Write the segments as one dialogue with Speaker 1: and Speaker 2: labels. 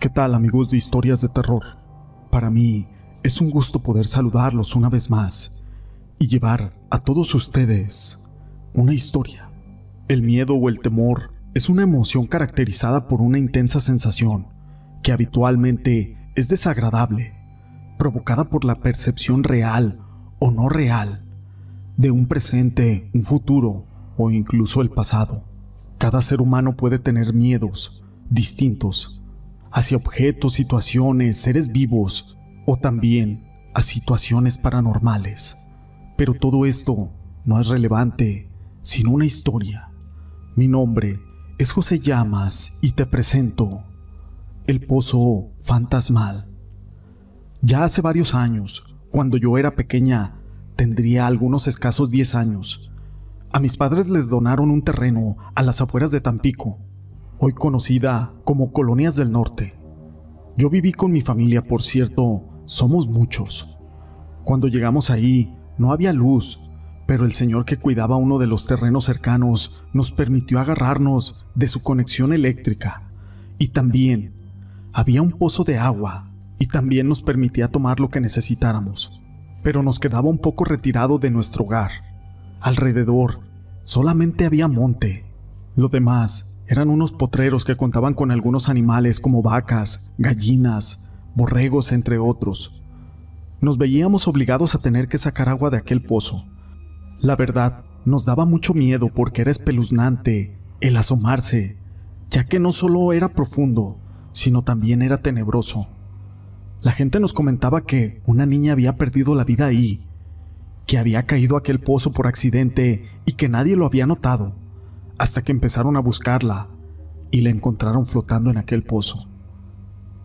Speaker 1: ¿Qué tal amigos de historias de terror? Para mí es un gusto poder saludarlos una vez más y llevar a todos ustedes una historia. El miedo o el temor es una emoción caracterizada por una intensa sensación que habitualmente es desagradable, provocada por la percepción real o no real de un presente, un futuro o incluso el pasado. Cada ser humano puede tener miedos distintos hacia objetos, situaciones, seres vivos o también a situaciones paranormales. Pero todo esto no es relevante sin una historia. Mi nombre es José Llamas y te presento El Pozo Fantasmal. Ya hace varios años, cuando yo era pequeña, tendría algunos escasos 10 años, a mis padres les donaron un terreno a las afueras de Tampico, hoy conocida como Colonias del Norte. Yo viví con mi familia, por cierto, somos muchos. Cuando llegamos ahí, no había luz, pero el señor que cuidaba uno de los terrenos cercanos nos permitió agarrarnos de su conexión eléctrica. Y también había un pozo de agua y también nos permitía tomar lo que necesitáramos. Pero nos quedaba un poco retirado de nuestro hogar. Alrededor solamente había monte. Lo demás eran unos potreros que contaban con algunos animales como vacas, gallinas, borregos, entre otros. Nos veíamos obligados a tener que sacar agua de aquel pozo la verdad, nos daba mucho miedo porque era espeluznante el asomarse, ya que no solo era profundo, sino también era tenebroso. La gente nos comentaba que una niña había perdido la vida ahí, que había caído aquel pozo por accidente y que nadie lo había notado, hasta que empezaron a buscarla y la encontraron flotando en aquel pozo.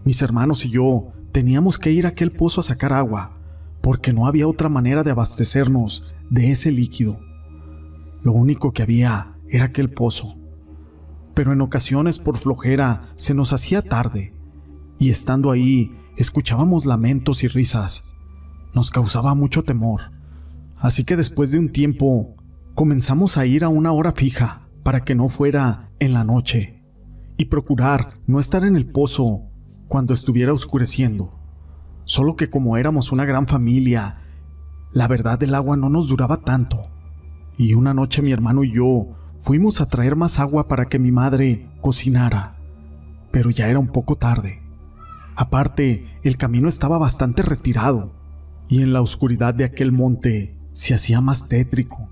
Speaker 1: Mis hermanos y yo teníamos que ir a aquel pozo a sacar agua, porque no había otra manera de abastecernos de ese líquido. Lo único que había era aquel pozo. Pero en ocasiones por flojera se nos hacía tarde, y estando ahí escuchábamos lamentos y risas. Nos causaba mucho temor. Así que después de un tiempo comenzamos a ir a una hora fija para que no fuera en la noche y procurar no estar en el pozo cuando estuviera oscureciendo. Solo que como éramos una gran familia, la verdad el agua no nos duraba tanto. Y una noche mi hermano y yo fuimos a traer más agua para que mi madre cocinara. Pero ya era un poco tarde. Aparte, el camino estaba bastante retirado, y en la oscuridad de aquel monte se hacía más tétrico.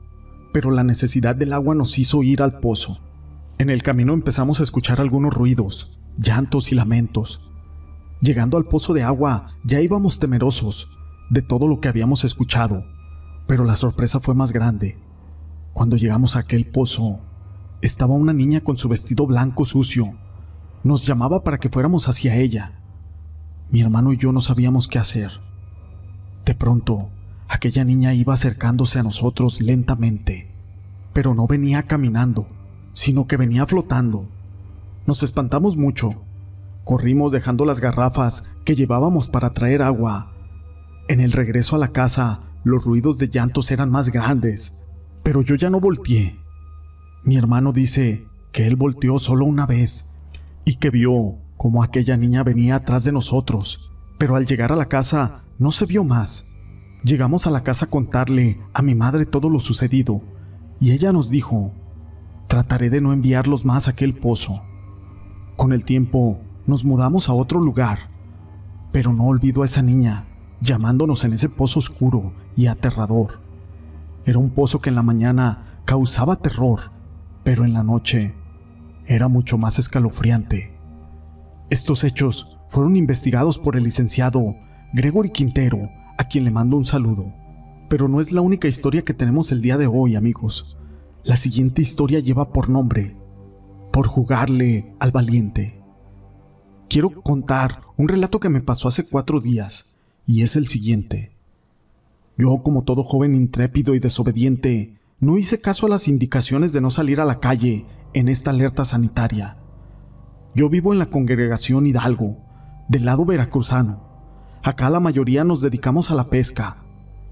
Speaker 1: Pero la necesidad del agua nos hizo ir al pozo. En el camino empezamos a escuchar algunos ruidos, llantos y lamentos. Llegando al pozo de agua, ya íbamos temerosos de todo lo que habíamos escuchado, pero la sorpresa fue más grande. Cuando llegamos a aquel pozo, estaba una niña con su vestido blanco sucio. Nos llamaba para que fuéramos hacia ella. Mi hermano y yo no sabíamos qué hacer. De pronto, aquella niña iba acercándose a nosotros lentamente, pero no venía caminando, sino que venía flotando. Nos espantamos mucho Corrimos dejando las garrafas que llevábamos para traer agua. En el regreso a la casa, los ruidos de llantos eran más grandes, pero yo ya no volteé. Mi hermano dice que él volteó solo una vez y que vio como aquella niña venía atrás de nosotros, pero al llegar a la casa no se vio más. Llegamos a la casa a contarle a mi madre todo lo sucedido y ella nos dijo, trataré de no enviarlos más a aquel pozo. Con el tiempo nos mudamos a otro lugar, pero no olvido a esa niña llamándonos en ese pozo oscuro y aterrador. Era un pozo que en la mañana causaba terror, pero en la noche era mucho más escalofriante. Estos hechos fueron investigados por el licenciado Gregory Quintero, a quien le mando un saludo. Pero no es la única historia que tenemos el día de hoy, amigos. La siguiente historia lleva por nombre, por jugarle al valiente quiero contar un relato que me pasó hace cuatro días, y es el siguiente. Yo, como todo joven intrépido y desobediente, no hice caso a las indicaciones de no salir a la calle en esta alerta sanitaria. Yo vivo en la congregación Hidalgo, del lado veracruzano. Acá la mayoría nos dedicamos a la pesca,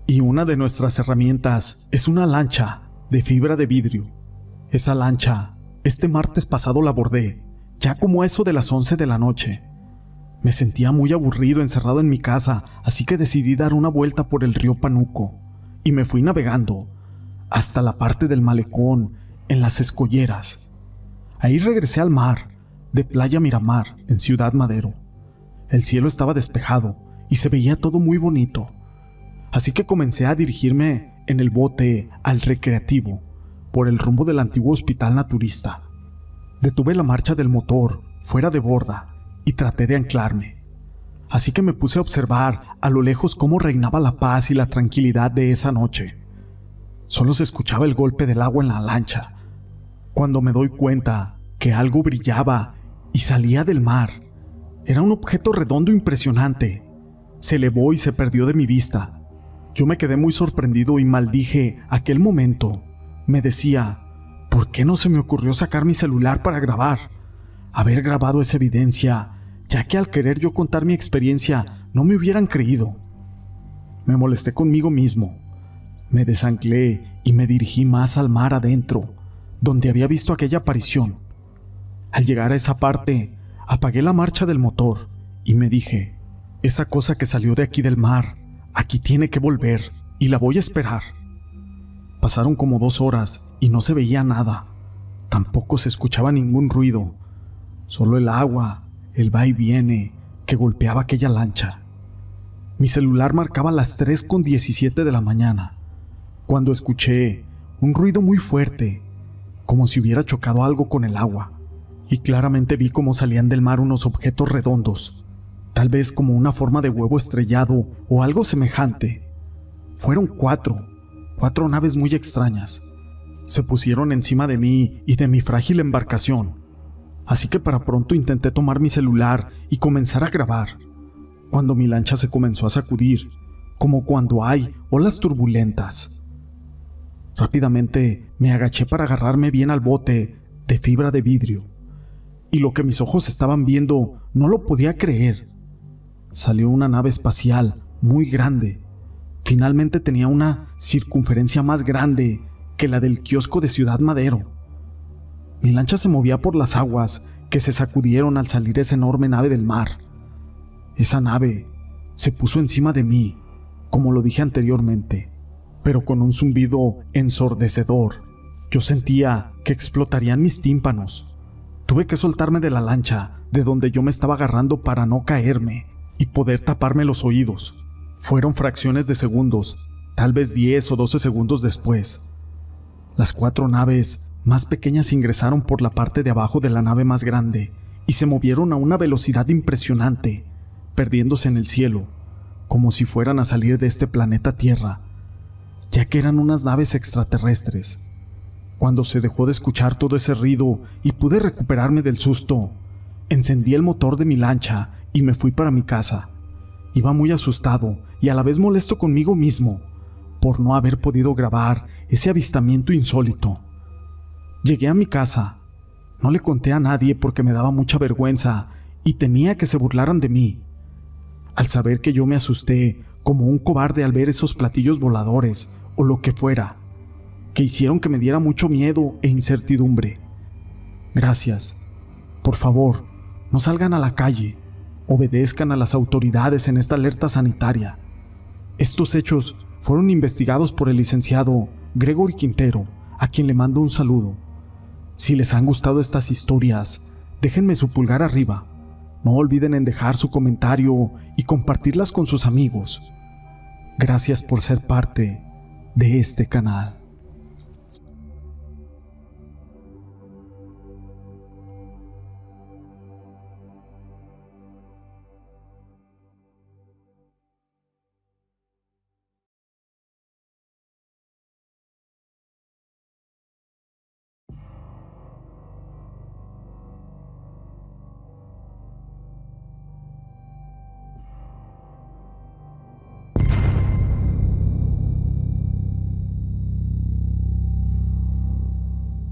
Speaker 1: y una de nuestras herramientas es una lancha de fibra de vidrio. Esa lancha, este martes pasado la bordé ya como eso de las 11 de la noche. Me sentía muy aburrido encerrado en mi casa, así que decidí dar una vuelta por el río Panuco y me fui navegando hasta la parte del malecón en las escolleras. Ahí regresé al mar, de Playa Miramar, en Ciudad Madero. El cielo estaba despejado y se veía todo muy bonito. Así que comencé a dirigirme en el bote al recreativo por el rumbo del antiguo hospital naturista. Detuve la marcha del motor fuera de borda y traté de anclarme. Así que me puse a observar a lo lejos cómo reinaba la paz y la tranquilidad de esa noche. Solo se escuchaba el golpe del agua en la lancha, cuando me doy cuenta que algo brillaba y salía del mar. Era un objeto redondo impresionante. Se elevó y se perdió de mi vista. Yo me quedé muy sorprendido y maldije aquel momento. Me decía, ¿por qué no se me ocurrió sacar mi celular para grabar? Haber grabado esa evidencia, ya que al querer yo contar mi experiencia no me hubieran creído. Me molesté conmigo mismo. Me desanclé y me dirigí más al mar adentro, donde había visto aquella aparición. Al llegar a esa parte, apagué la marcha del motor y me dije, esa cosa que salió de aquí del mar, aquí tiene que volver y la voy a esperar. Pasaron como dos horas y no se veía nada. Tampoco se escuchaba ningún ruido, solo el agua, el va y viene que golpeaba aquella lancha. Mi celular marcaba las 3 con 17 de la mañana, cuando escuché un ruido muy fuerte, como si hubiera chocado algo con el agua y claramente vi cómo salían del mar unos objetos redondos, tal vez como una forma de huevo estrellado o algo semejante. Fueron cuatro, cuatro naves muy extrañas. Se pusieron encima de mí y de mi frágil embarcación, así que para pronto intenté tomar mi celular y comenzar a grabar, cuando mi lancha se comenzó a sacudir, como cuando hay olas turbulentas. Rápidamente me agaché para agarrarme bien al bote de fibra de vidrio y lo que mis ojos estaban viendo no lo podía creer. Salió una nave espacial muy grande. Finalmente tenía una circunferencia más grande que la del kiosco de Ciudad Madero. Mi lancha se movía por las aguas que se sacudieron al salir esa enorme nave del mar. Esa nave se puso encima de mí, como lo dije anteriormente, pero con un zumbido ensordecedor. Yo sentía que explotarían mis tímpanos. Tuve que soltarme de la lancha, de donde yo me estaba agarrando para no caerme y poder taparme los oídos. Fueron fracciones de segundos, tal vez 10 o 12 segundos después. Las cuatro naves más pequeñas ingresaron por la parte de abajo de la nave más grande y se movieron a una velocidad impresionante, perdiéndose en el cielo, como si fueran a salir de este planeta Tierra, ya que eran unas naves extraterrestres. Cuando se dejó de escuchar todo ese ruido y pude recuperarme del susto, encendí el motor de mi lancha y me fui para mi casa. Iba muy asustado y a la vez molesto conmigo mismo por no haber podido grabar ese avistamiento insólito. Llegué a mi casa. No le conté a nadie porque me daba mucha vergüenza y temía que se burlaran de mí. Al saber que yo me asusté como un cobarde al ver esos platillos voladores o lo que fuera, que hicieron que me diera mucho miedo e incertidumbre. Gracias. Por favor, no salgan a la calle. Obedezcan a las autoridades en esta alerta sanitaria. Estos hechos fueron investigados por el licenciado Gregory Quintero, a quien le mando un saludo. Si les han gustado estas historias, déjenme su pulgar arriba. No olviden en dejar su comentario y compartirlas con sus amigos. Gracias por ser parte de este canal.